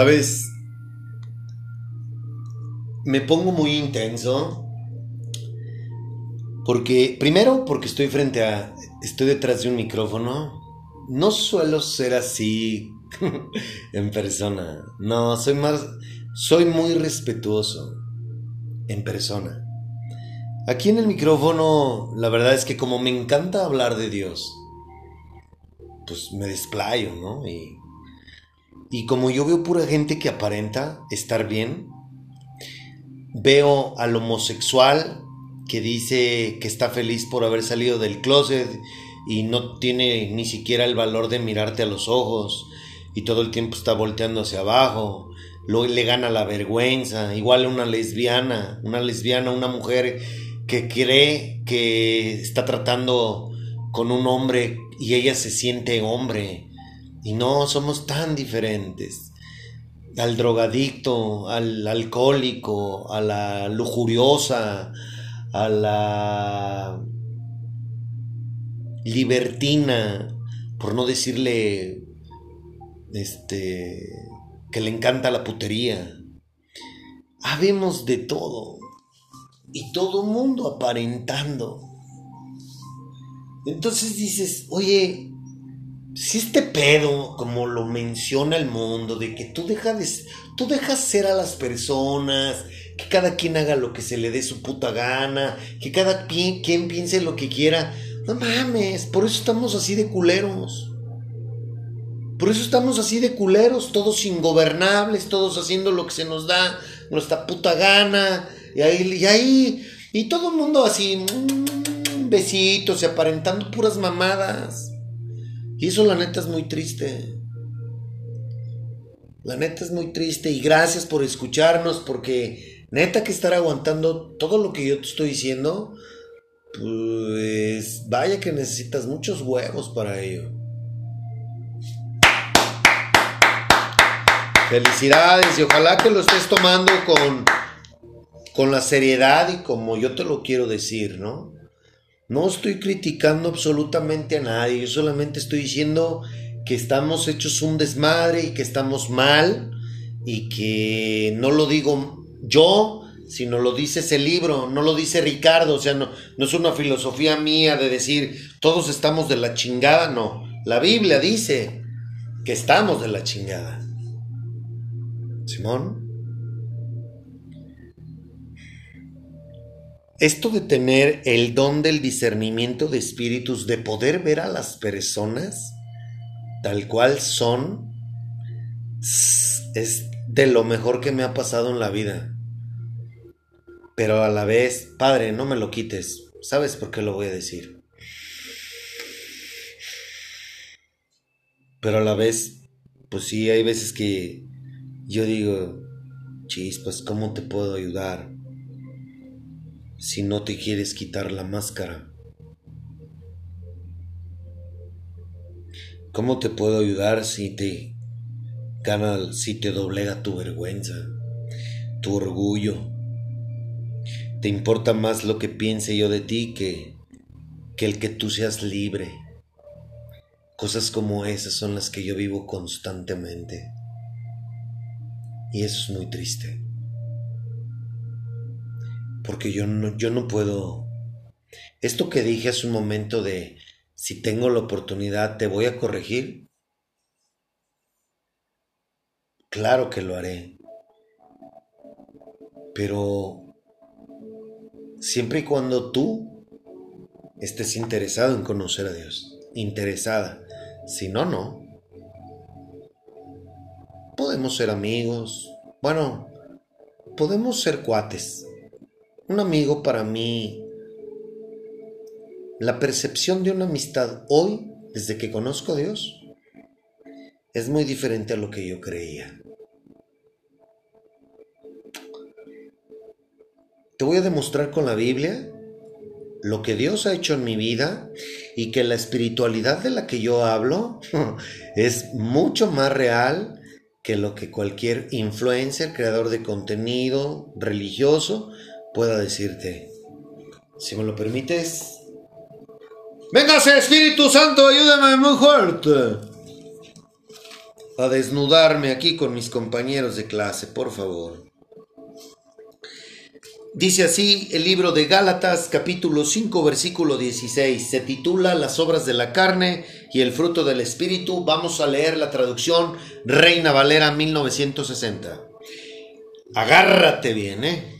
Sabes, me pongo muy intenso porque, primero, porque estoy frente a, estoy detrás de un micrófono. No suelo ser así en persona. No, soy más, soy muy respetuoso en persona. Aquí en el micrófono, la verdad es que como me encanta hablar de Dios, pues me desplayo, ¿no? Y Y como yo veo pura gente que aparenta estar bien, veo al homosexual que dice que está feliz por haber salido del closet y no tiene ni siquiera el valor de mirarte a los ojos y todo el tiempo está volteando hacia abajo, luego le gana la vergüenza, igual una lesbiana, una lesbiana, una mujer que cree que está tratando con un hombre y ella se siente hombre y no somos tan diferentes. Al drogadicto, al alcohólico, a la lujuriosa, a la libertina, por no decirle este que le encanta la putería. Habemos de todo y todo mundo aparentando. Entonces dices, oye, si este pedo, como lo menciona el mundo, de que tú dejas, tú dejas ser a las personas, que cada quien haga lo que se le dé su puta gana, que cada quien piense lo que quiera, no mames, por eso estamos así de culeros. Por eso estamos así de culeros, todos ingobernables, todos haciendo lo que se nos da nuestra puta gana. Y ahí, y ahí, y todo el mundo así, mm, besitos y aparentando puras mamadas. Y eso la neta es muy triste. La neta es muy triste y gracias por escucharnos porque neta que estar aguantando todo lo que yo te estoy diciendo pues vaya que necesitas muchos huevos para ello. Felicidades y ojalá que lo estés tomando con, con la seriedad y como yo te lo quiero decir, ¿no? No estoy criticando absolutamente a nadie, yo solamente estoy diciendo que estamos hechos un desmadre y que estamos mal y que no lo digo yo, sino lo dice ese libro, no lo dice Ricardo, o sea, no, es una filosofía mía de decir todos estamos de la chingada, no. La Biblia dice que estamos de la chingada. Simón. Esto de tener el don del discernimiento de espíritus, de poder ver a las personas tal cual son, es de lo mejor que me ha pasado en la vida pero a la vez, Padre, no me lo quites. ¿Sabes por qué lo voy a decir? Pero a la vez, pues sí, hay veces que yo digo, chispas, ¿cómo te puedo ayudar si no te quieres quitar la máscara? ¿Cómo te puedo ayudar si te gana, si te doblega tu vergüenza, tu orgullo? Te importa más lo que piense yo de ti que, que el que tú seas libre. Cosas como esas son las que yo vivo constantemente. Y eso es muy triste. Porque yo no, yo no puedo... Esto que dije hace un momento de si tengo la oportunidad te voy a corregir. Claro que lo haré. Pero siempre y cuando tú estés interesado en conocer a Dios, interesada. Si no, no. Podemos ser amigos. Bueno, podemos ser cuates. Un amigo para mí, la percepción de una amistad hoy, desde que conozco a Dios, es muy diferente a lo que yo creía. Te voy a demostrar con la Biblia lo que Dios ha hecho en mi vida y que la espiritualidad de la que yo hablo es mucho más real que lo que cualquier influencer, creador de contenido religioso pueda decirte. Si me lo permites. Véngase Espíritu Santo, ayúdame muy fuerte. A desnudarme aquí con mis compañeros de clase, por favor. Dice así el libro de Gálatas capítulo 5 versículo 16. Se titula Las obras de la carne y el fruto del espíritu. Vamos a leer la traducción Reina Valera 1960. Agárrate bien, ¿eh?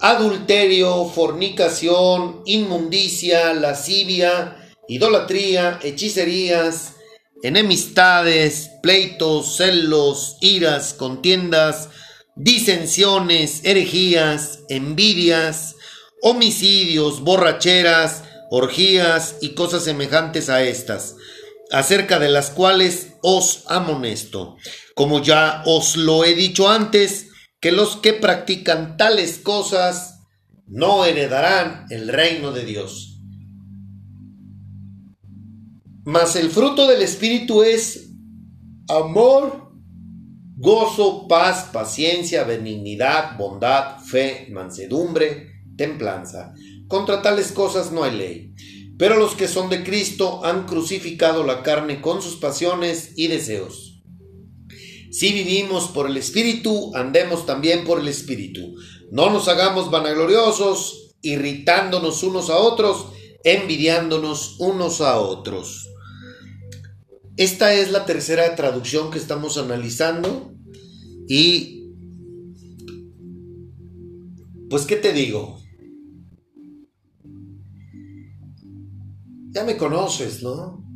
adulterio, fornicación, inmundicia, lascivia, idolatría, hechicerías, enemistades, pleitos, celos, iras, contiendas, disensiones, herejías, envidias, homicidios, borracheras, orgías y cosas semejantes a estas, acerca de las cuales os amonesto, como ya os lo he dicho antes, que los que practican tales cosas no heredarán el reino de Dios. Mas el fruto del Espíritu es amor, gozo, paz, paciencia, benignidad, bondad, fe, mansedumbre, templanza. Contra tales cosas no hay ley. Pero los que son de Cristo han crucificado la carne con sus pasiones y deseos. Si vivimos por el Espíritu, andemos también por el Espíritu. No nos hagamos vanagloriosos, irritándonos unos a otros, envidiándonos unos a otros. Esta es la tercera traducción que estamos analizando y pues qué te digo. Ya me conoces, ¿no?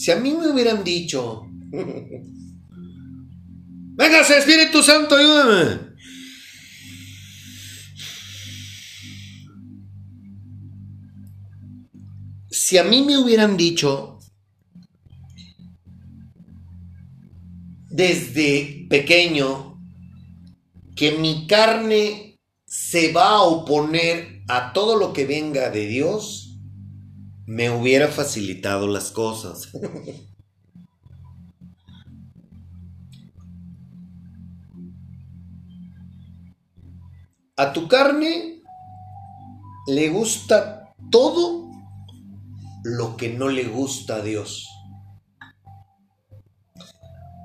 Si a mí me hubieran dicho, véngase Espíritu Santo, ayúdame. Si a mí me hubieran dicho desde pequeño que mi carne se va a oponer a todo lo que venga de Dios, me hubiera facilitado las cosas. A tu carne le gusta todo lo que no le gusta a Dios.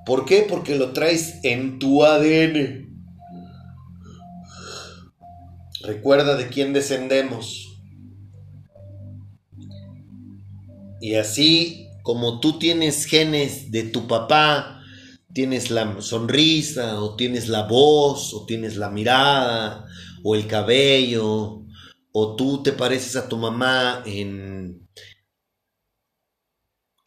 ¿Por qué? Porque lo traes en tu ADN. Recuerda de quién descendemos. Y así como tú tienes genes de tu papá, tienes la sonrisa, o tienes la voz, o tienes la mirada, o el cabello, o tú te pareces a tu mamá en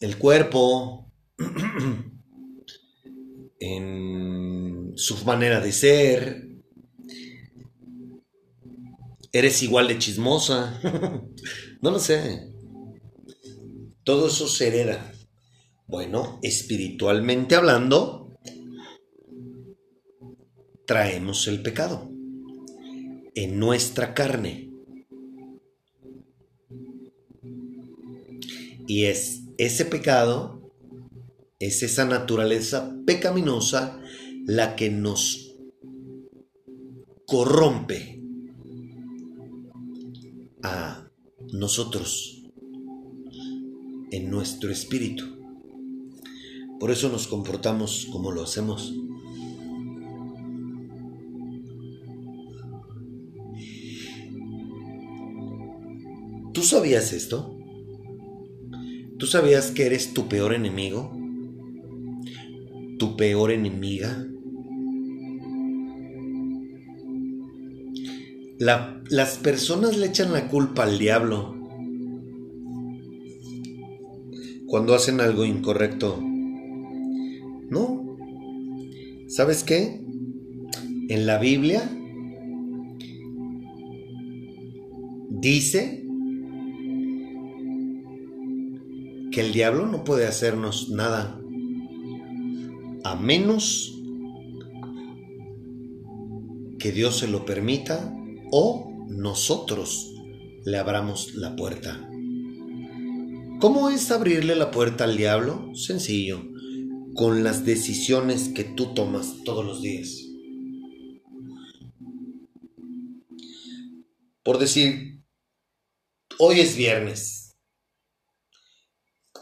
el cuerpo, en su manera de ser, eres igual de chismosa, no lo sé. Todo eso se hereda. Bueno, espiritualmente hablando, traemos el pecado en nuestra carne. Y es ese pecado, es esa naturaleza pecaminosa la que nos corrompe a nosotros en nuestro espíritu. Por eso nos comportamos como lo hacemos. ¿Tú sabías esto? ¿Tú sabías que eres tu peor enemigo? ¿Tu peor enemiga? las personas le echan la culpa al diablo cuando hacen algo incorrecto. No. ¿Sabes qué? En la Biblia dice que el diablo no puede hacernos nada a menos que Dios se lo permita o nosotros le abramos la puerta. ¿Cómo es abrirle la puerta al diablo? Sencillo, con las decisiones que tú tomas todos los días. por decir, hoy es viernes.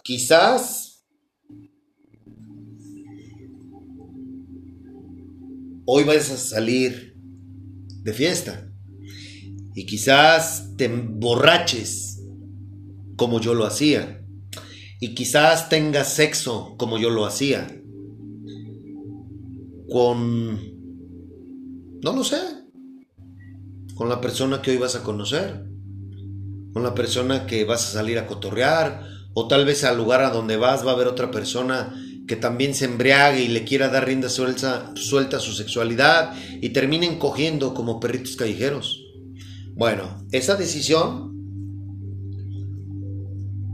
Quizás hoy vas a salir de fiesta y quizás te emborraches como yo lo hacía. Y quizás tengas sexo como yo lo hacía. Con no lo sé. Con la persona que hoy vas a conocer. Con la persona que vas a salir a cotorrear. O tal vez al lugar a donde vas va a haber otra persona que también se embriague y le quiera dar rienda suelta, a su sexualidad y terminen cogiendo como perritos callejeros. Bueno, esa decisión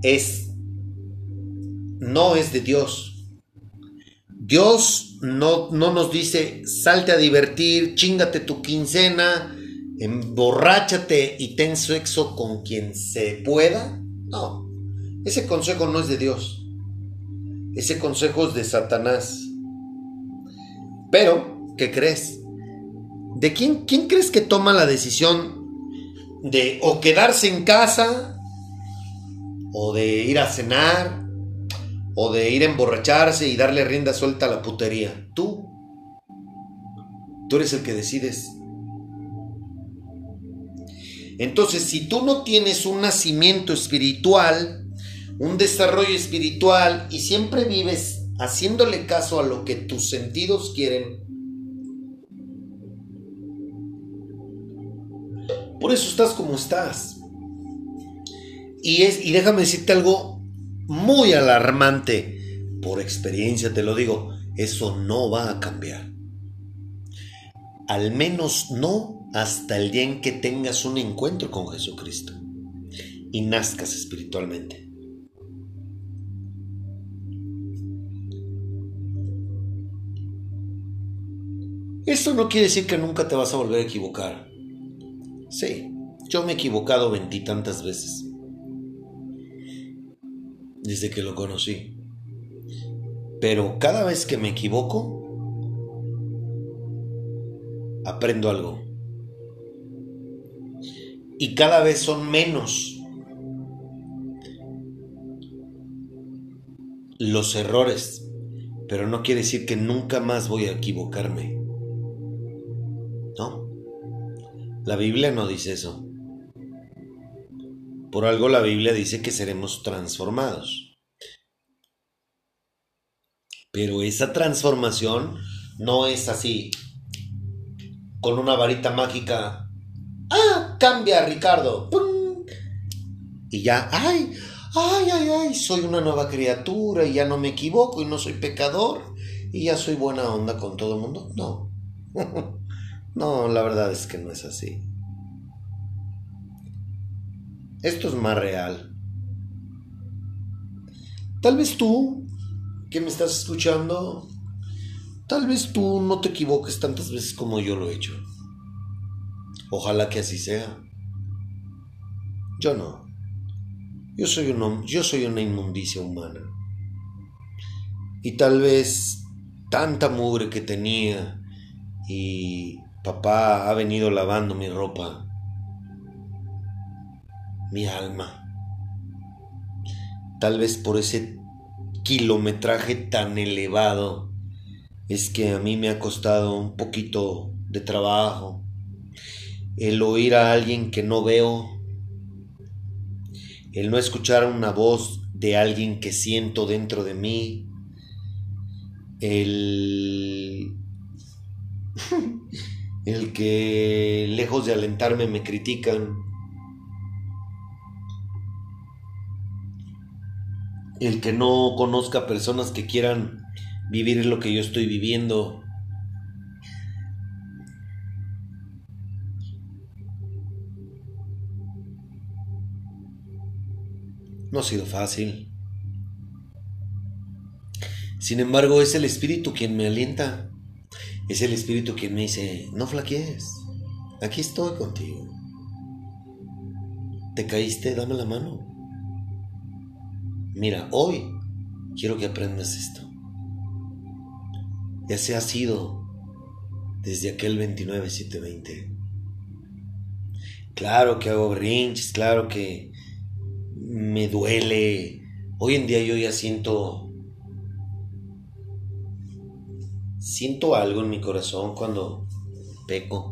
es no es de Dios. Dios no, no nos dice salte a divertir, chingate tu quincena, emborráchate y ten sexo con quien se pueda. No, ese consejo no es de Dios. Ese consejo es de Satanás. Pero, ¿qué crees? ¿De quién, quién crees que toma la decisión de o quedarse en casa, o de ir a cenar, o de ir a emborracharse y darle rienda suelta a la putería? Tú. Tú eres el que decides. Entonces, si tú no tienes un nacimiento espiritual, un desarrollo espiritual y siempre vives haciéndole caso a lo que tus sentidos quieren, por eso estás como estás. Y, es, y déjame decirte algo muy alarmante, por experiencia te lo digo, eso no va a cambiar. Al menos no hasta el día en que tengas un encuentro con Jesucristo y nazcas espiritualmente. Esto no quiere decir que nunca te vas a volver a equivocar. Sí, yo me he equivocado veintitantas veces. Desde que lo conocí. Pero cada vez que me equivoco, aprendo algo. Y cada vez son menos los errores. Pero no quiere decir que nunca más voy a equivocarme. No. La Biblia no dice eso. Por algo la Biblia dice que seremos transformados. Pero esa transformación no es así, con una varita mágica. ¡Ah! Cambia, Ricardo. Y ya, ¡ay! ¡Ay, ay, ay! Soy una nueva criatura y ya no me equivoco y no soy pecador y ya soy buena onda con todo el mundo. No. No, la verdad es que no es así. Esto es más real. Tal vez tú, que me estás escuchando, tal vez tú no te equivoques tantas veces como yo lo he hecho. Ojalá que así sea. Yo no. Yo soy, un, yo soy una inmundicia humana. Y tal vez tanta mugre que tenía y Papá ha venido lavando mi ropa, mi alma. Tal vez por ese kilometraje tan elevado es que a mí me ha costado un poquito de trabajo el oír a alguien que no veo, el no escuchar una voz de alguien que siento dentro de mí, el el que lejos de alentarme me critican, el que no conozca personas que quieran vivir lo que yo estoy viviendo. No ha sido fácil. Sin embargo, es el Espíritu quien me alienta. Es el Espíritu quien me dice, no flaquees, aquí estoy contigo. ¿Te caíste? Dame la mano. Mira, hoy quiero que aprendas esto. Ya se ha sido desde aquel 29-720. Claro que hago berrinches, claro que me duele. Hoy en día yo ya siento siento algo en mi corazón cuando peco.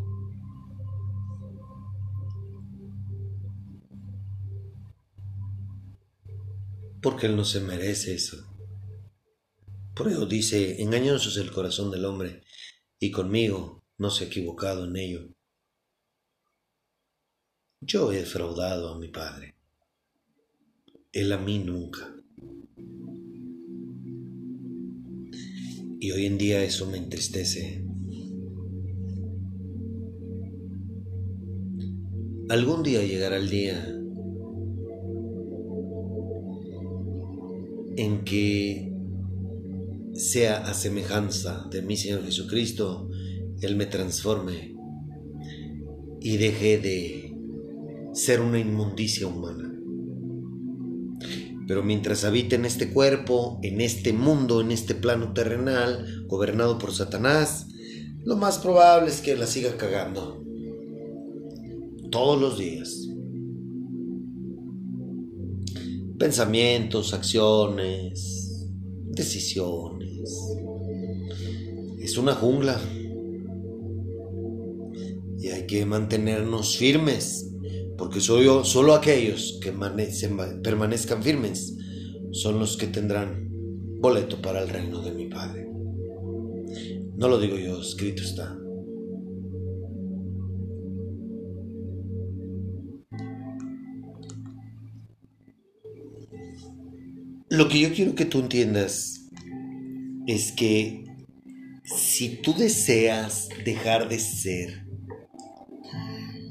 Porque Él no se merece eso. Por eso dice, engañoso es el corazón del hombre, y conmigo no se ha equivocado en ello. Yo he defraudado a mi padre, él a mí nunca. Y hoy en día eso me entristece. Algún día llegará el día en que sea a semejanza de mi Señor Jesucristo, Él me transforme y deje de ser una inmundicia humana. Pero mientras habite en este cuerpo, en este mundo, en este plano terrenal, gobernado por Satanás, lo más probable es que la siga cagando. Todos los días. Pensamientos, acciones, decisiones. Es una jungla. Y hay que mantenernos firmes porque solo aquellos que permanezcan firmes son los que tendrán boleto para el reino de mi Padre. No lo digo yo, escrito está. Lo que yo quiero que tú entiendas es que si tú deseas dejar de ser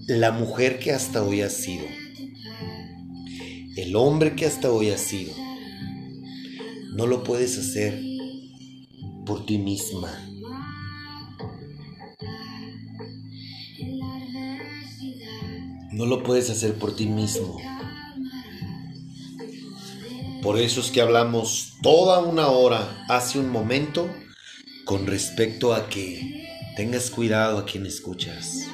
la mujer que hasta hoy has sido, el hombre que hasta hoy has sido, no lo puedes hacer por ti misma. No lo puedes hacer por ti mismo. Por eso es que hablamos toda una hora hace un momento con respecto a que tengas cuidado a quien escuchas.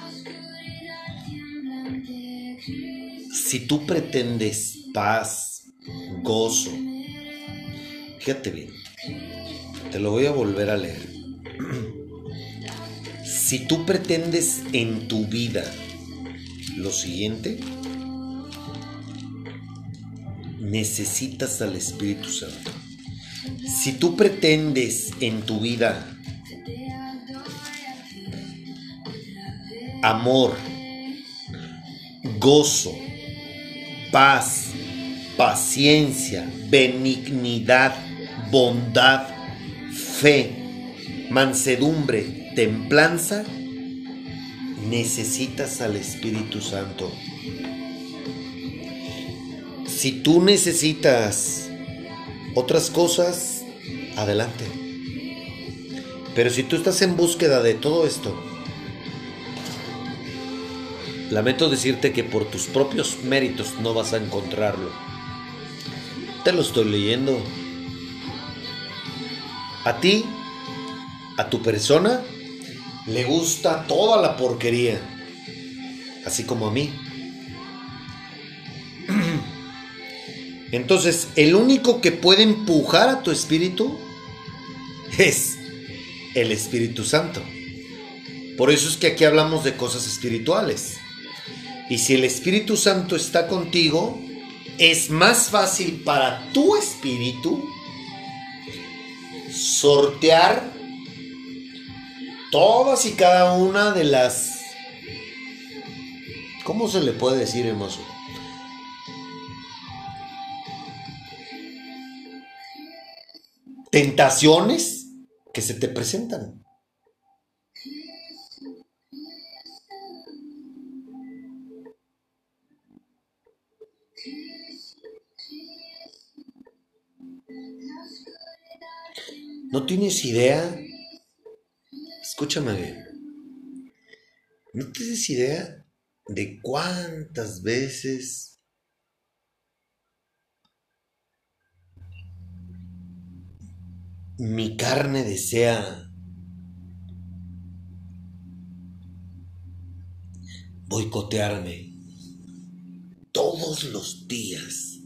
Si tú pretendes paz, gozo, fíjate bien, te lo voy a volver a leer. Si tú pretendes en tu vida lo siguiente, necesitas al Espíritu Santo. Si tú pretendes en tu vida amor, gozo, paz, paciencia, benignidad, bondad, fe, mansedumbre, templanza, necesitas al Espíritu Santo. Si tú necesitas otras cosas, adelante. Pero si tú estás en búsqueda de todo esto, Lamento decirte que por tus propios méritos no vas a encontrarlo. Te lo estoy leyendo. A ti, a tu persona, le gusta toda la porquería. Así como a mí. Entonces, el único que puede empujar a tu espíritu es el Espíritu Santo. Por eso es que aquí hablamos de cosas espirituales. Y si el Espíritu Santo está contigo, es más fácil para tu espíritu sortear todas y cada una de las... ¿Cómo se le puede decir, hermoso? Tentaciones que se te presentan. No tienes idea. Escúchame bien. No tienes idea de cuántas veces mi carne desea boicotearme. todos los días.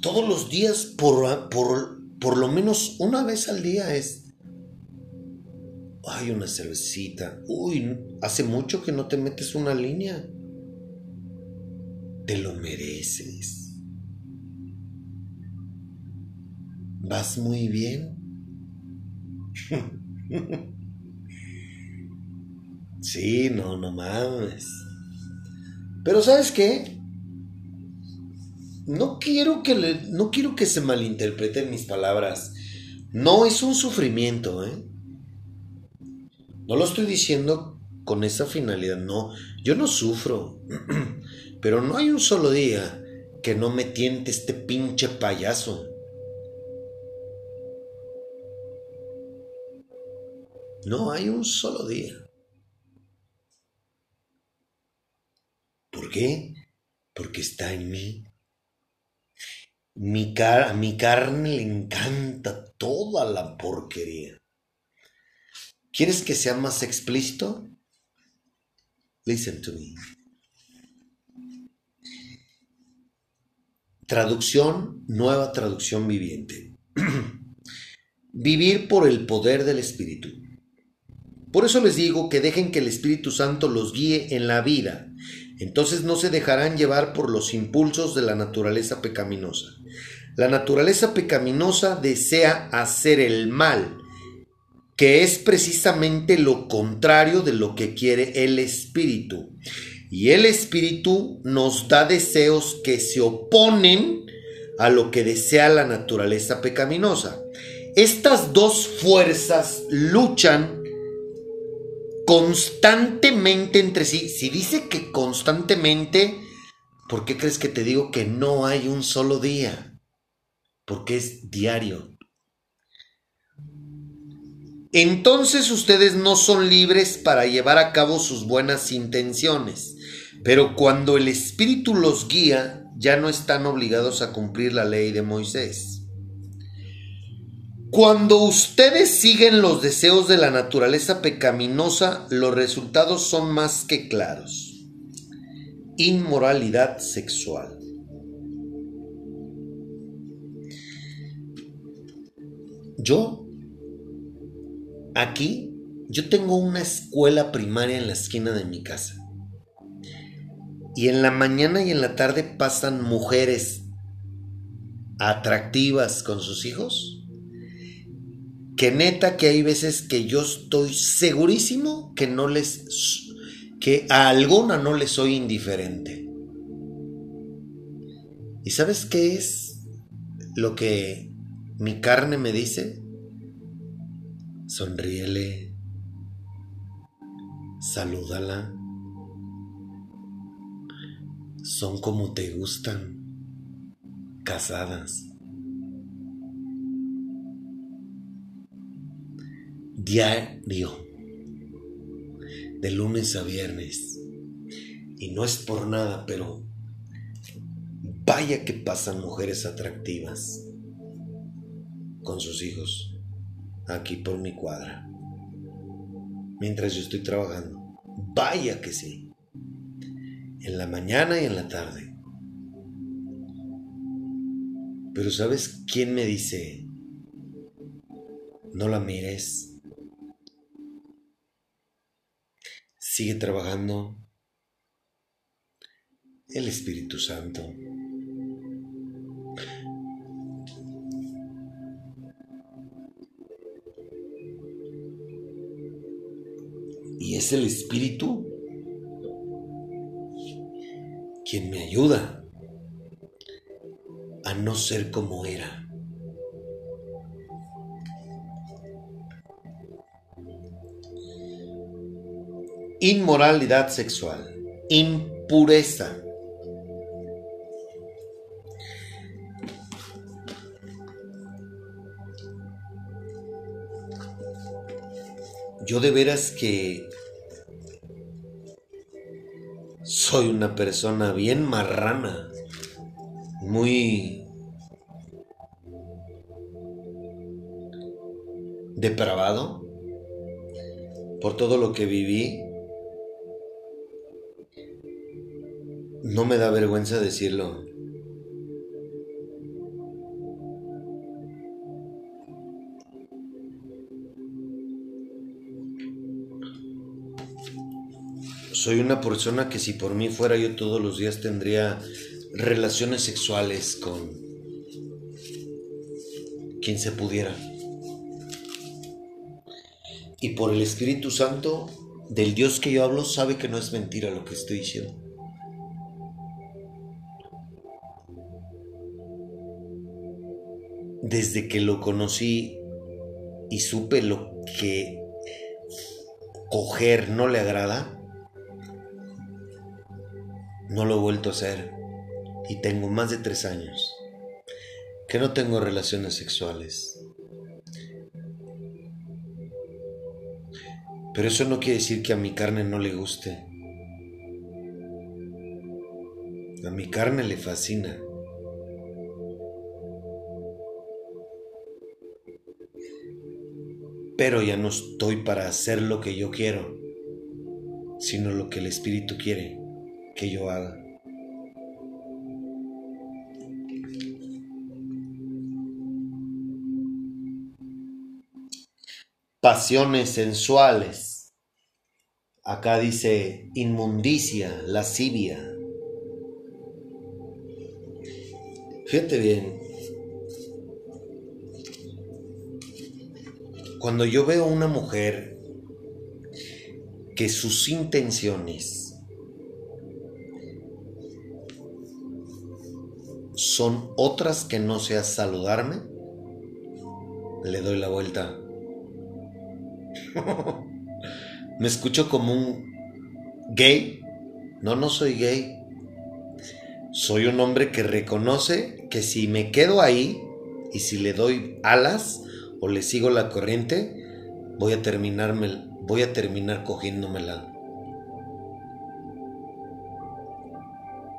Todos los días, por, por, por lo menos una vez al día es... Ay, una cervecita. Uy, hace mucho que no te metes una línea. Te lo mereces. Vas muy bien. Sí, no, no mames. Pero ¿sabes qué? No quiero que no quiero que se malinterpreten mis palabras. No es un sufrimiento, ¿eh? No lo estoy diciendo con esa finalidad, no. Yo no sufro. Pero no hay un solo día que no me tiente este pinche payaso. No hay un solo día. ¿Por qué? Porque está en mí. Mi a mi carne le encanta toda la porquería. ¿Quieres que sea más explícito? Listen to me. Traducción, nueva traducción viviente. Vivir por el poder del Espíritu. Por eso les digo que dejen que el Espíritu Santo los guíe en la vida entonces no se dejarán llevar por los impulsos de la naturaleza pecaminosa. La naturaleza pecaminosa desea hacer el mal, que es precisamente lo contrario de lo que quiere el espíritu. Y el espíritu nos da deseos que se oponen a lo que desea la naturaleza pecaminosa. Estas dos fuerzas luchan constantemente entre sí. Si dice que constantemente, ¿por qué crees que te digo que no hay un solo día? Porque es diario. Entonces ustedes no son libres para llevar a cabo sus buenas intenciones, pero cuando el Espíritu los guía, ya no están obligados a cumplir la ley de Moisés. Cuando ustedes siguen los deseos de la naturaleza pecaminosa, los resultados son más que claros. Inmoralidad sexual. Yo, aquí, yo tengo una escuela primaria en la esquina de mi casa. Y en la mañana y en la tarde pasan mujeres atractivas con sus hijos que neta que hay veces que yo estoy segurísimo que no les que a alguna no les soy indiferente. ¿Y sabes qué es lo que mi carne me dice? Sonríele. Salúdala. Son como te gustan. Casadas. Diario, de lunes a viernes. Y no es por nada, pero vaya que pasan mujeres atractivas con sus hijos aquí por mi cuadra. Mientras yo estoy trabajando. Vaya que sí. En la mañana y en la tarde. Pero ¿sabes quién me dice? No la mires. Sigue trabajando el Espíritu Santo. Y es el Espíritu quien me ayuda a no ser como era. Inmoralidad sexual, impureza. Yo de veras que soy una persona bien marrana, muy depravado por todo lo que viví No me da vergüenza decirlo. Soy una persona que si por mí fuera yo todos los días tendría relaciones sexuales con quien se pudiera. Y por el Espíritu Santo del Dios que yo hablo sabe que no es mentira lo que estoy diciendo. Desde que lo conocí y supe lo que coger no le agrada, no lo he vuelto a hacer y tengo más de tres años que no tengo relaciones sexuales. Pero eso no quiere decir que a mi carne no le guste. A mi carne le fascina. Pero ya no estoy para hacer lo que yo quiero, sino lo que el Espíritu quiere que yo haga. Pasiones sensuales. Acá dice inmundicia, lascivia. Fíjate bien. Cuando yo veo a una mujer que sus intenciones son otras que no sea saludarme, le doy la vuelta. Me escucho como un gay. No, no soy gay. Soy un hombre que reconoce que si me quedo ahí y si le doy alas o le sigo la corriente, voy a terminarme, voy a terminar cogiéndomela.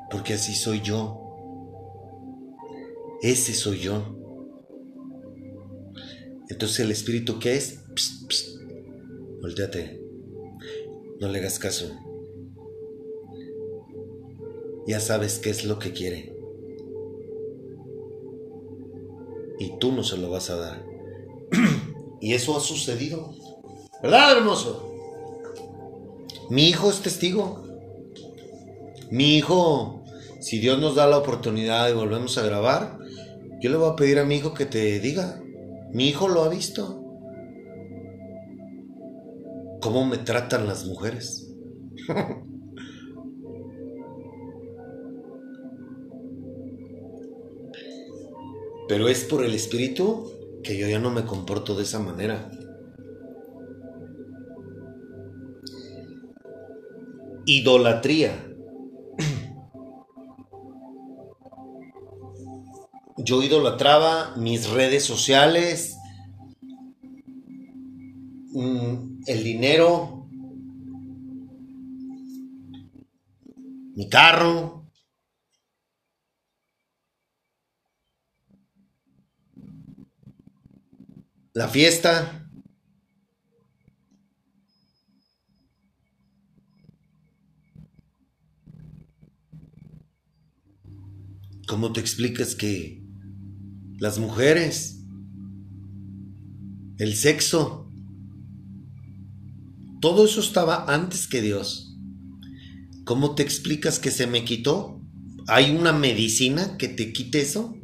Porque así soy yo. Ese soy yo. Entonces el espíritu ¿qué es? Psst. Volteate. No le hagas caso. Ya sabes qué es lo que quiere. Y tú no se lo vas a dar. Y eso ha sucedido. ¿Verdad, hermoso? Mi hijo es testigo. Mi hijo, si Dios nos da la oportunidad y volvemos a grabar, yo le voy a pedir a mi hijo que te diga. Mi hijo lo ha visto. ¿Cómo me tratan las mujeres? Pero es por el espíritu que yo ya no me comporto de esa manera. Idolatría. yo idolatraba mis redes sociales, mm, el dinero, mi carro. La fiesta. ¿Cómo te explicas que las mujeres, el sexo, todo eso estaba antes que Dios. ¿Cómo te explicas que se me quitó? ¿Hay una medicina que te quite eso?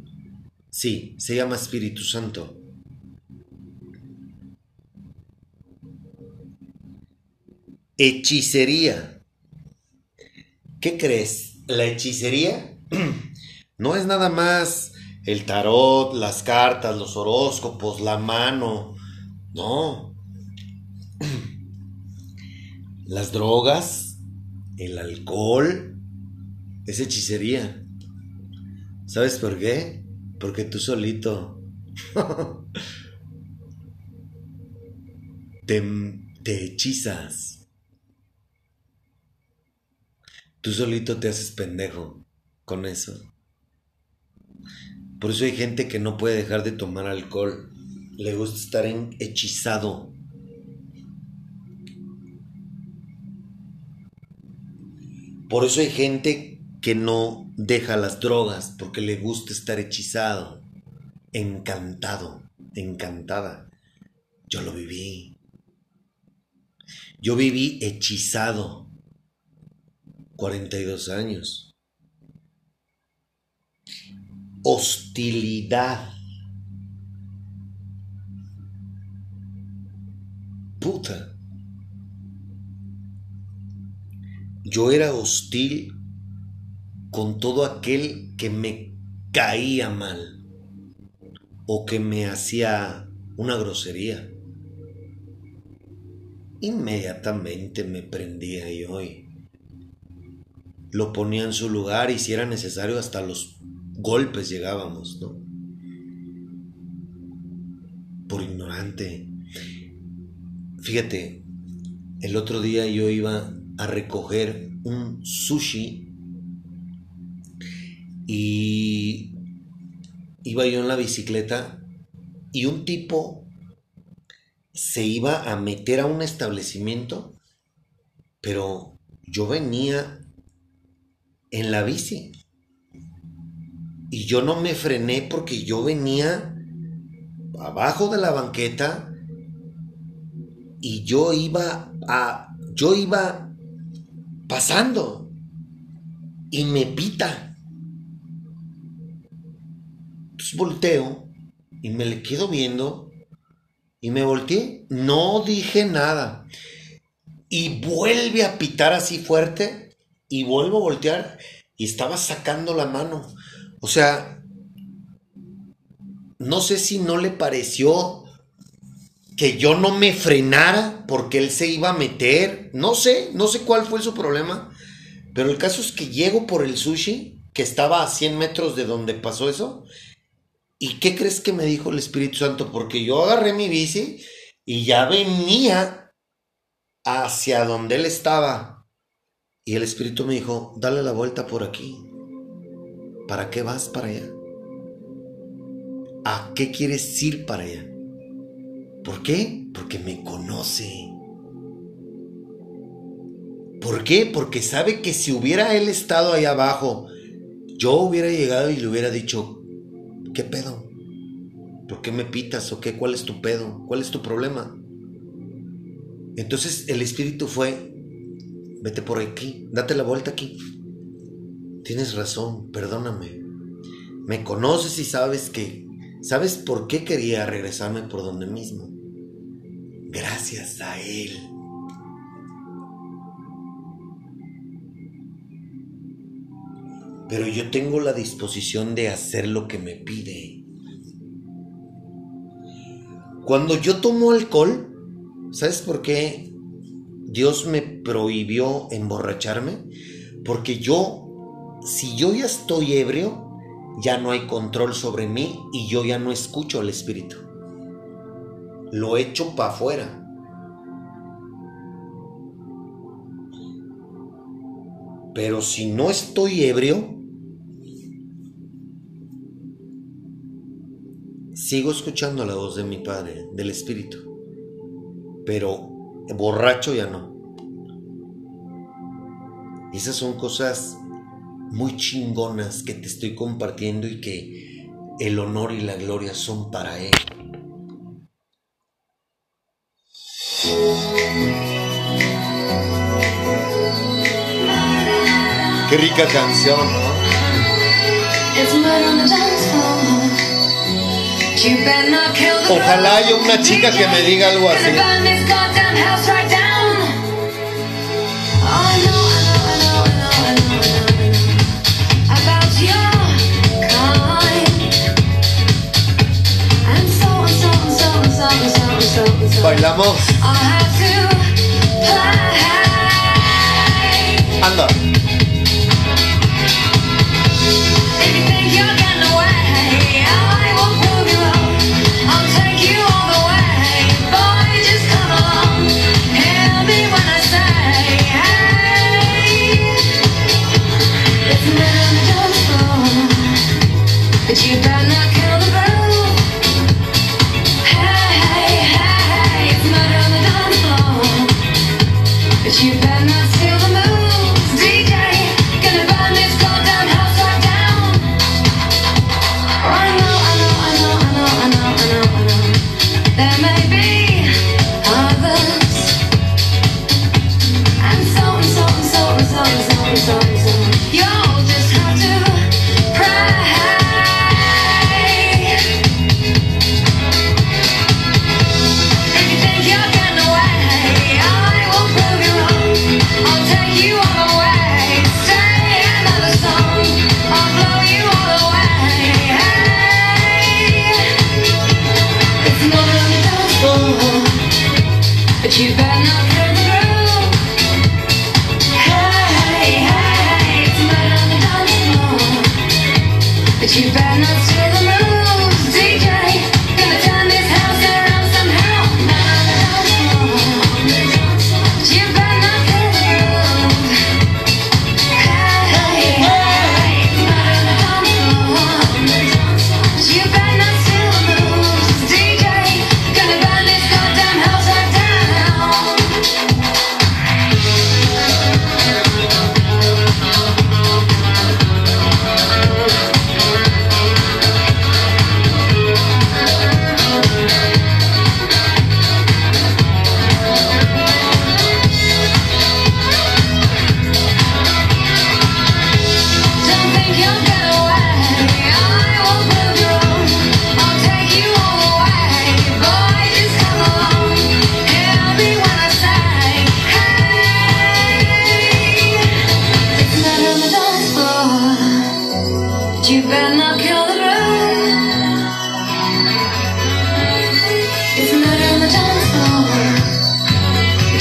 Sí, se llama Espíritu Santo. Hechicería. ¿Qué crees? La hechicería no es nada más el tarot, las cartas, los horóscopos, la mano. No. Las drogas, el alcohol, es hechicería. ¿Sabes por qué? Porque tú solito te, hechizas. Tú solito te haces pendejo con eso. Por eso hay gente que no puede dejar de tomar alcohol. Le gusta estar hechizado. Por eso hay gente que no deja las drogas porque le gusta estar hechizado, encantado, encantada. Yo lo viví. Yo viví hechizado 42 años. Hostilidad. Puta. Yo era hostil con todo aquel que me caía mal o que me hacía una grosería inmediatamente me prendía y hoy lo ponía en su lugar y si era necesario hasta los golpes llegábamos, ¿no? Por ignorante. Fíjate, el otro día yo iba a recoger un sushi y iba yo en la bicicleta y un tipo se iba a meter a un establecimiento, pero yo venía en la bici. Y yo no me frené porque yo venía abajo de la banqueta y yo iba a yo iba pasando y me pita. Pues volteo y me le quedo viendo y me volteé, no dije nada. Y vuelve a pitar así fuerte y vuelvo a voltear y estaba sacando la mano. O sea, no sé si no le pareció que yo no me frenara porque él se iba a meter. No sé, no sé cuál fue su problema. Pero el caso es que llego por el sushi, que estaba a 100 metros de donde pasó eso, ¿Y qué crees que me dijo el Espíritu Santo? Porque yo agarré mi bici y ya venía hacia donde él estaba. Y el Espíritu me dijo, dale la vuelta por aquí. ¿Para qué vas para allá? ¿A qué quieres ir para allá? ¿Por qué? Porque me conoce. ¿Por qué? Porque sabe que si hubiera él estado ahí abajo, yo hubiera llegado y le hubiera dicho, ¿Qué pedo? ¿Por qué me pitas o qué? ¿Cuál es tu pedo? ¿Cuál es tu problema? Entonces el espíritu fue, vete por aquí, date la vuelta aquí. Tienes razón, perdóname. Me conoces y sabes que, sabes por qué quería regresarme por donde mismo. Gracias a él. pero yo tengo la disposición de hacer lo que me pide. Cuando yo tomo alcohol, ¿sabes por qué Dios me prohibió emborracharme? Porque yo, si yo ya estoy ebrio, ya no hay control sobre mí y yo ya no escucho al Espíritu. Lo echo para afuera. Pero si no estoy ebrio, sigo escuchando la voz de mi Padre, del Espíritu. Pero borracho ya no. Esas son cosas muy chingonas que te estoy compartiendo y que el honor y la gloria son para Él. Qué rica canción, ¿no? Ojalá haya una chica que me diga algo así. Bailamos. Anda. You don't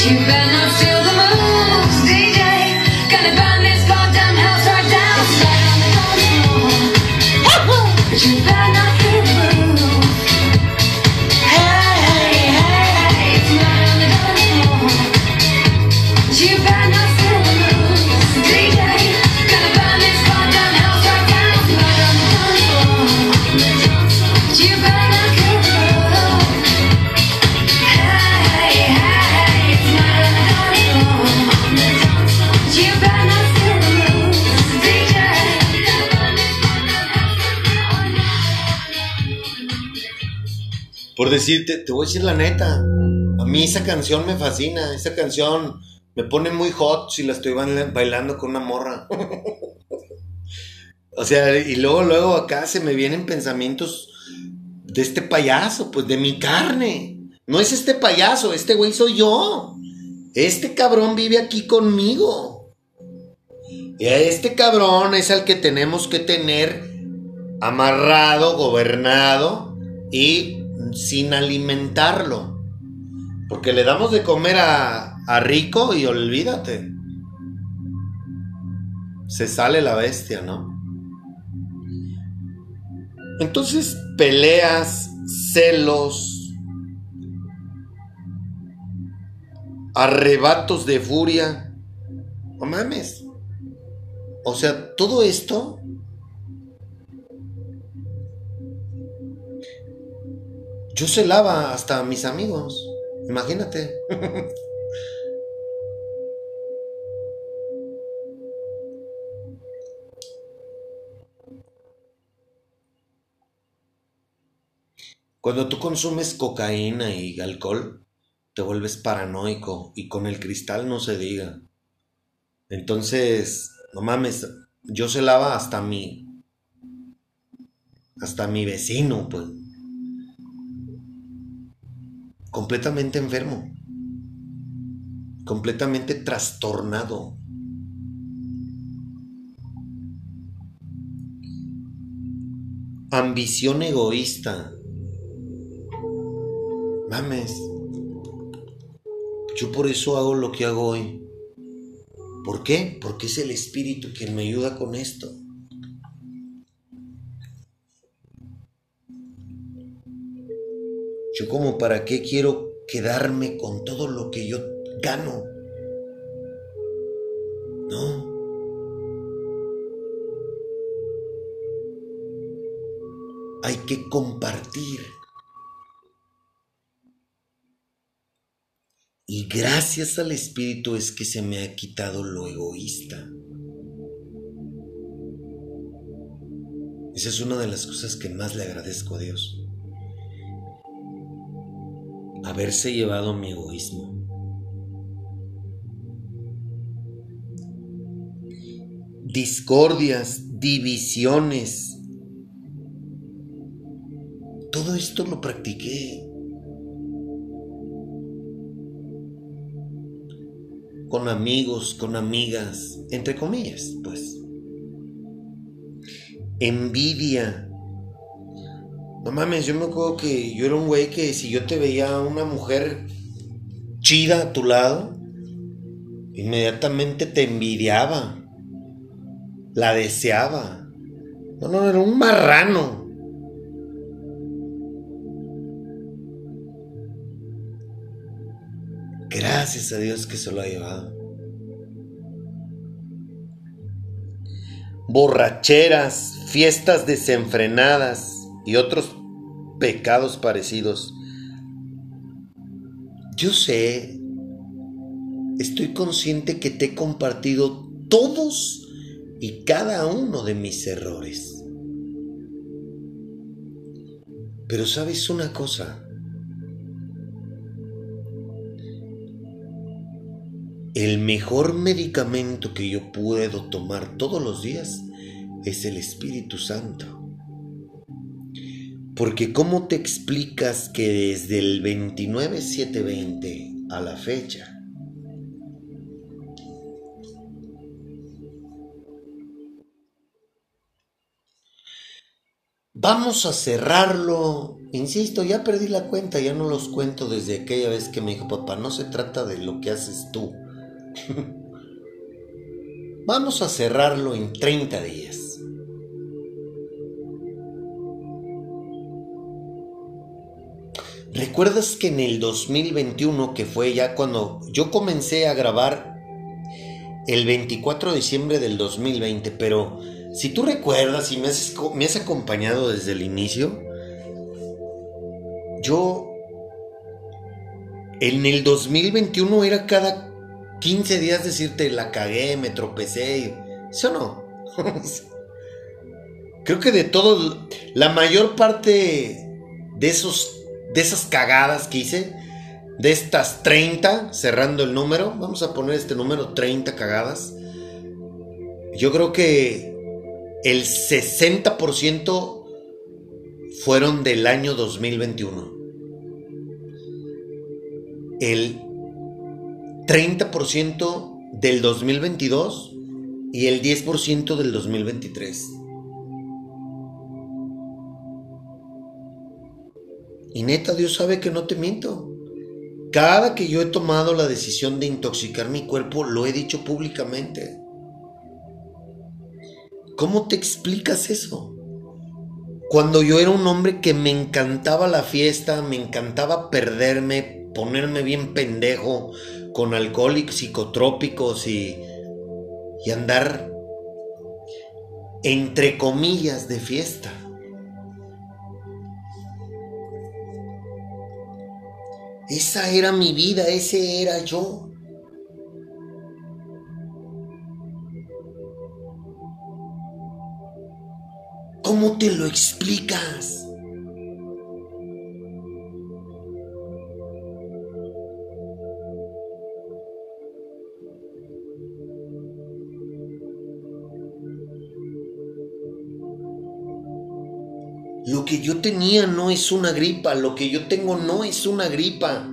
you back. Decirte, te voy a decir la neta. A mí esa canción me fascina. Esa canción me pone muy hot si la estoy baila- bailando con una morra. o sea, y luego, luego acá se me vienen pensamientos de este payaso, pues de mi carne. No es este payaso, este güey soy yo. Este cabrón vive aquí conmigo. Y a este cabrón es al que tenemos que tener amarrado, gobernado y sin alimentarlo. Porque le damos de comer a, a rico y olvídate. Se sale la bestia, ¿no? Entonces, peleas, celos, arrebatos de furia. No mames. O sea, todo esto Yo celaba hasta mis amigos. Imagínate. Cuando tú consumes cocaína y alcohol, te vuelves paranoico y con el cristal no se diga. Entonces, no mames, yo celaba hasta mi hasta mi vecino, pues completamente enfermo, completamente trastornado. Ambición egoísta. Mames. Yo por eso hago lo que hago hoy. ¿Por qué? Porque es el espíritu quien me ayuda con esto. Como para qué quiero quedarme con todo lo que yo gano. No. Hay que compartir. Y gracias al Espíritu es que se me ha quitado lo egoísta. Esa es una de las cosas que más le agradezco a Dios haberse llevado mi egoísmo. Discordias, divisiones. Todo esto lo practiqué. Con amigos, con amigas, entre comillas, pues. Envidia, no mames, yo me acuerdo que yo era un güey que si yo te veía una mujer chida a tu lado, inmediatamente te envidiaba. La deseaba. No, no, era un marrano. Gracias a Dios que se lo ha llevado. Borracheras, fiestas desenfrenadas y otros pecados parecidos. Yo sé, estoy consciente que te he compartido todos y cada uno de mis errores. Pero sabes una cosa, el mejor medicamento que yo puedo tomar todos los días es el Espíritu Santo. Porque ¿cómo te explicas que desde el 29-720 a la fecha Vamos a cerrarlo. Insisto, ya perdí la cuenta, ya no los cuento desde aquella vez que me dijo papá, no se trata de lo que haces tú. Vamos a cerrarlo en 30 días. ¿Recuerdas que en el 2021, que fue ya cuando yo comencé a grabar el 24 de diciembre del 2020, pero si tú recuerdas y me has, acompañado desde el inicio, yo en el 2021 era cada 15 días decirte la cagué, me tropecé, ¿sí o no? Creo que de todo, la mayor parte de esos de esas cagadas que hice, de estas 30, cerrando el número, vamos a poner este número 30 cagadas, yo creo que el 60% fueron del año 2021. El 30% del 2022 y el 10% del 2023. Y neta, Dios sabe que no te miento. Cada que yo he tomado la decisión de intoxicar mi cuerpo, lo he dicho públicamente. ¿Cómo te explicas eso? Cuando yo era un hombre que me encantaba la fiesta, me encantaba perderme, ponerme bien pendejo con alcohol y psicotrópicos y, y andar entre comillas de fiesta. Esa era mi vida, ese era yo. ¿Cómo te lo explicas? Que yo tenía no es una gripa, lo que yo tengo no es una gripa.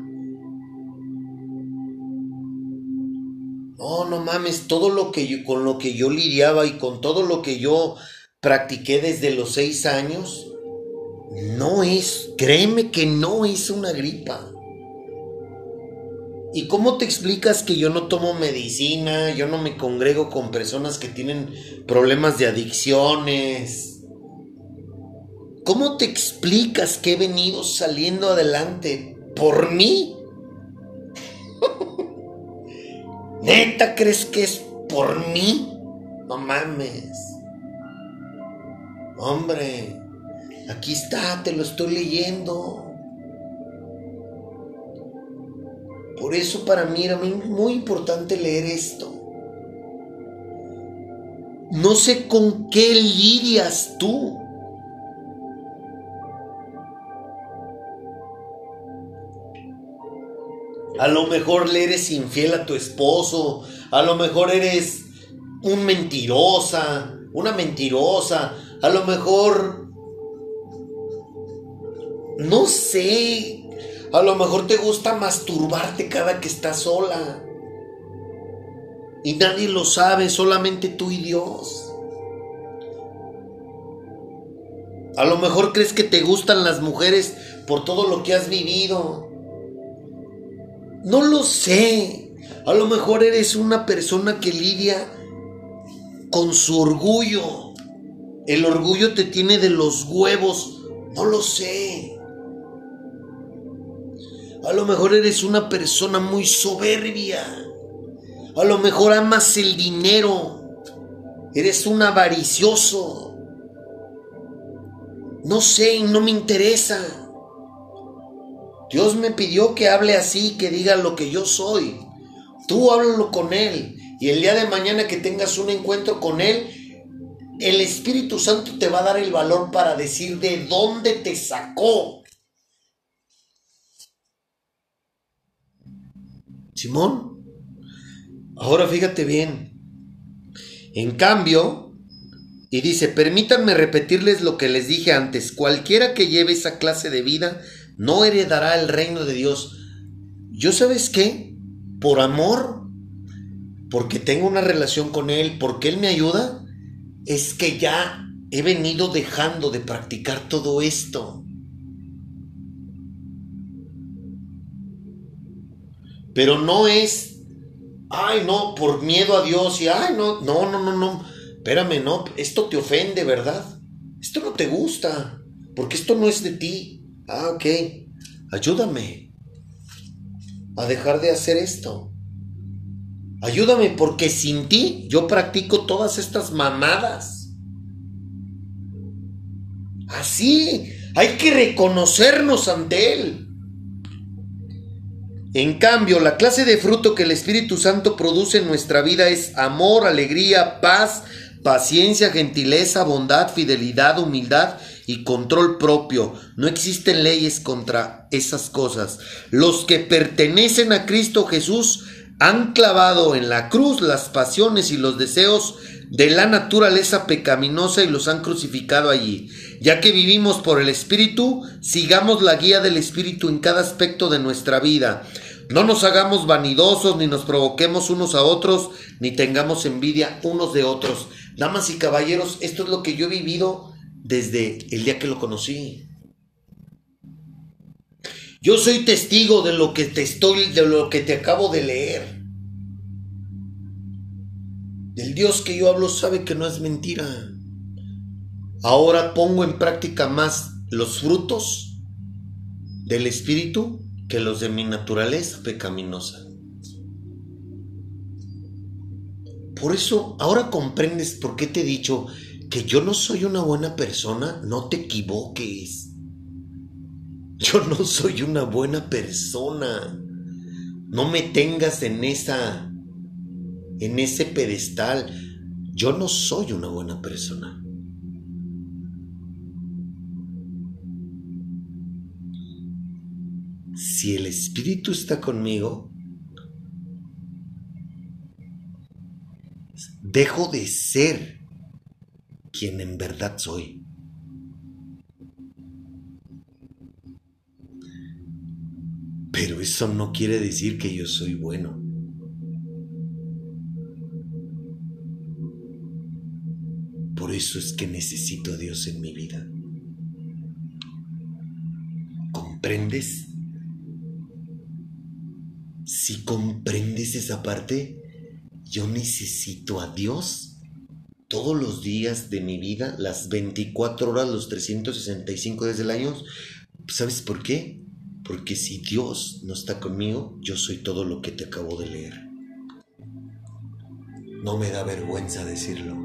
No, no mames, todo lo que yo, con lo que yo lidiaba y con todo lo que yo practiqué desde los seis años, no es, créeme que no es una gripa. ¿Y cómo te explicas que yo no tomo medicina, yo no me congrego con personas que tienen problemas de adicciones? ¿Cómo te explicas que he venido saliendo adelante por mí? ¿Neta crees que es por mí? No mames. Hombre, aquí está, te lo estoy leyendo. Por eso para mí era muy importante leer esto. No sé con qué lidias tú. A lo mejor le eres infiel a tu esposo. A lo mejor eres un mentirosa, una mentirosa. A lo mejor... No sé. A lo mejor te gusta masturbarte cada que estás sola. Y nadie lo sabe, solamente tú y Dios. A lo mejor crees que te gustan las mujeres por todo lo que has vivido. No lo sé. A lo mejor eres una persona que lidia con su orgullo. El orgullo te tiene de los huevos. No lo sé. A lo mejor eres una persona muy soberbia. A lo mejor amas el dinero. Eres un avaricioso. No sé, no me interesa. Dios me pidió que hable así, que diga lo que yo soy. Tú háblalo con Él. Y el día de mañana que tengas un encuentro con Él, el Espíritu Santo te va a dar el valor para decir de dónde te sacó. Simón, ahora fíjate bien. En cambio, y dice, permítanme repetirles lo que les dije antes, cualquiera que lleve esa clase de vida no heredará el reino de Dios. ¿Yo sabes qué? Por amor, porque tengo una relación con Él, porque Él me ayuda, es que ya he venido dejando de practicar todo esto. Pero no es, ay, no, por miedo a Dios y, ay, no, no, no, no, no, espérame, no, esto te ofende, ¿verdad? Esto no te gusta, porque esto no es de ti. Ah, ok, ayúdame a dejar de hacer esto. Ayúdame porque sin ti yo practico todas estas mamadas. Así, hay que reconocernos ante Él. En cambio, la clase de fruto que el Espíritu Santo produce en nuestra vida es amor, alegría, paz, paciencia, gentileza, bondad, fidelidad, humildad y control propio. No existen leyes contra esas cosas. Los que pertenecen a Cristo Jesús han clavado en la cruz las pasiones y los deseos de la naturaleza pecaminosa y los han crucificado allí. Ya que vivimos por el Espíritu, sigamos la guía del Espíritu en cada aspecto de nuestra vida. No nos hagamos vanidosos, ni nos provoquemos unos a otros, ni tengamos envidia unos de otros. Damas y caballeros, esto es lo que yo he vivido desde el día que lo conocí. Yo soy testigo de lo que te estoy, de lo que te acabo de leer. El Dios que yo hablo sabe que no es mentira. Ahora pongo en práctica más los frutos del Espíritu que los de mi naturaleza pecaminosa. Por eso, ahora comprendes por qué te he dicho que yo no soy una buena persona. No te equivoques. Yo no soy una buena persona. No me tengas en esa en ese pedestal. Yo no soy una buena persona. Si el Espíritu está conmigo, dejo de ser quien en verdad soy. Pero eso no quiere decir que yo soy bueno. Por eso es que necesito a Dios en mi vida. ¿Comprendes? Si comprendes esa parte, yo necesito a Dios todos los días de mi vida, las 24 horas, los 365 días del año. ¿Sabes por qué? Porque si Dios no está conmigo, yo soy todo lo que te acabo de leer. No me da vergüenza decirlo.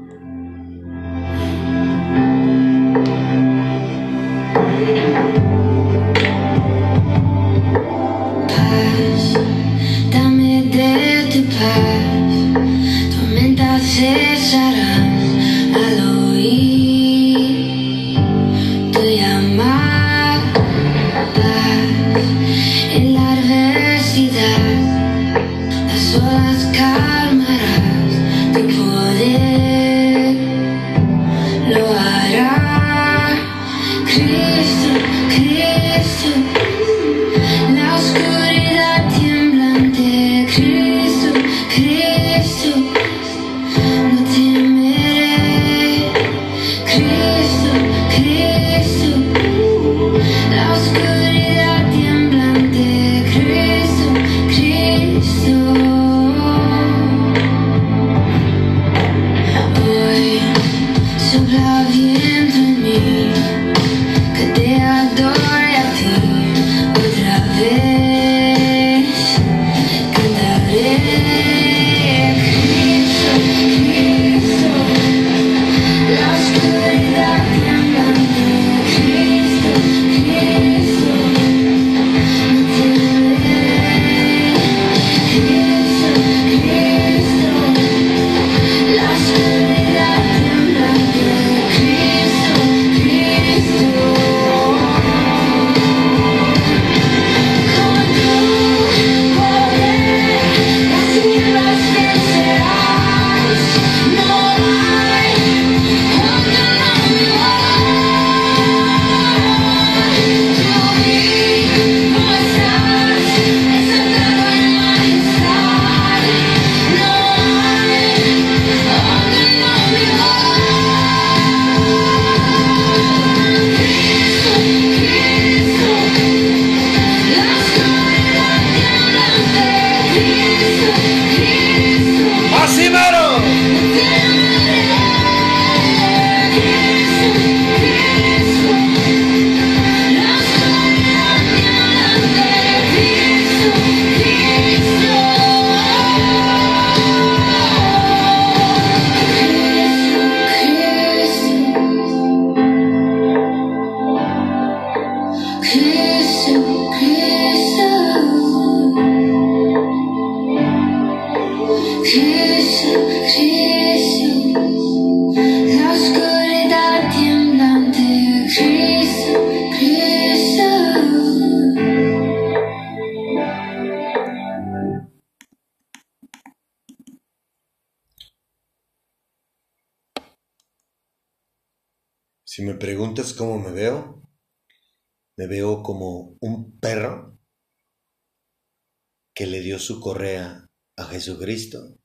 Su correa a Jesucristo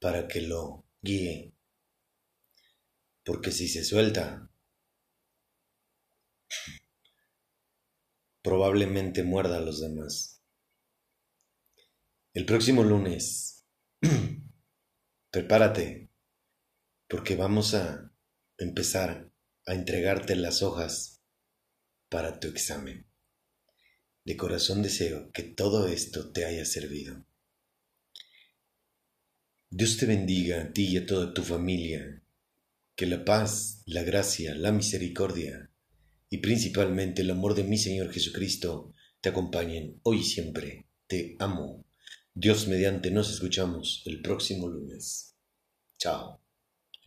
para que lo guíe. Porque si se suelta, probablemente muerda a los demás. El próximo lunes, prepárate, porque vamos a empezar a entregarte las hojas para tu examen. De corazón deseo que todo esto te haya servido. Dios te bendiga a ti y a toda tu familia. Que la paz, la gracia, la misericordia y principalmente el amor de mi Señor Jesucristo te acompañen hoy y siempre. Te amo. Dios mediante nos escuchamos el próximo lunes. Chao.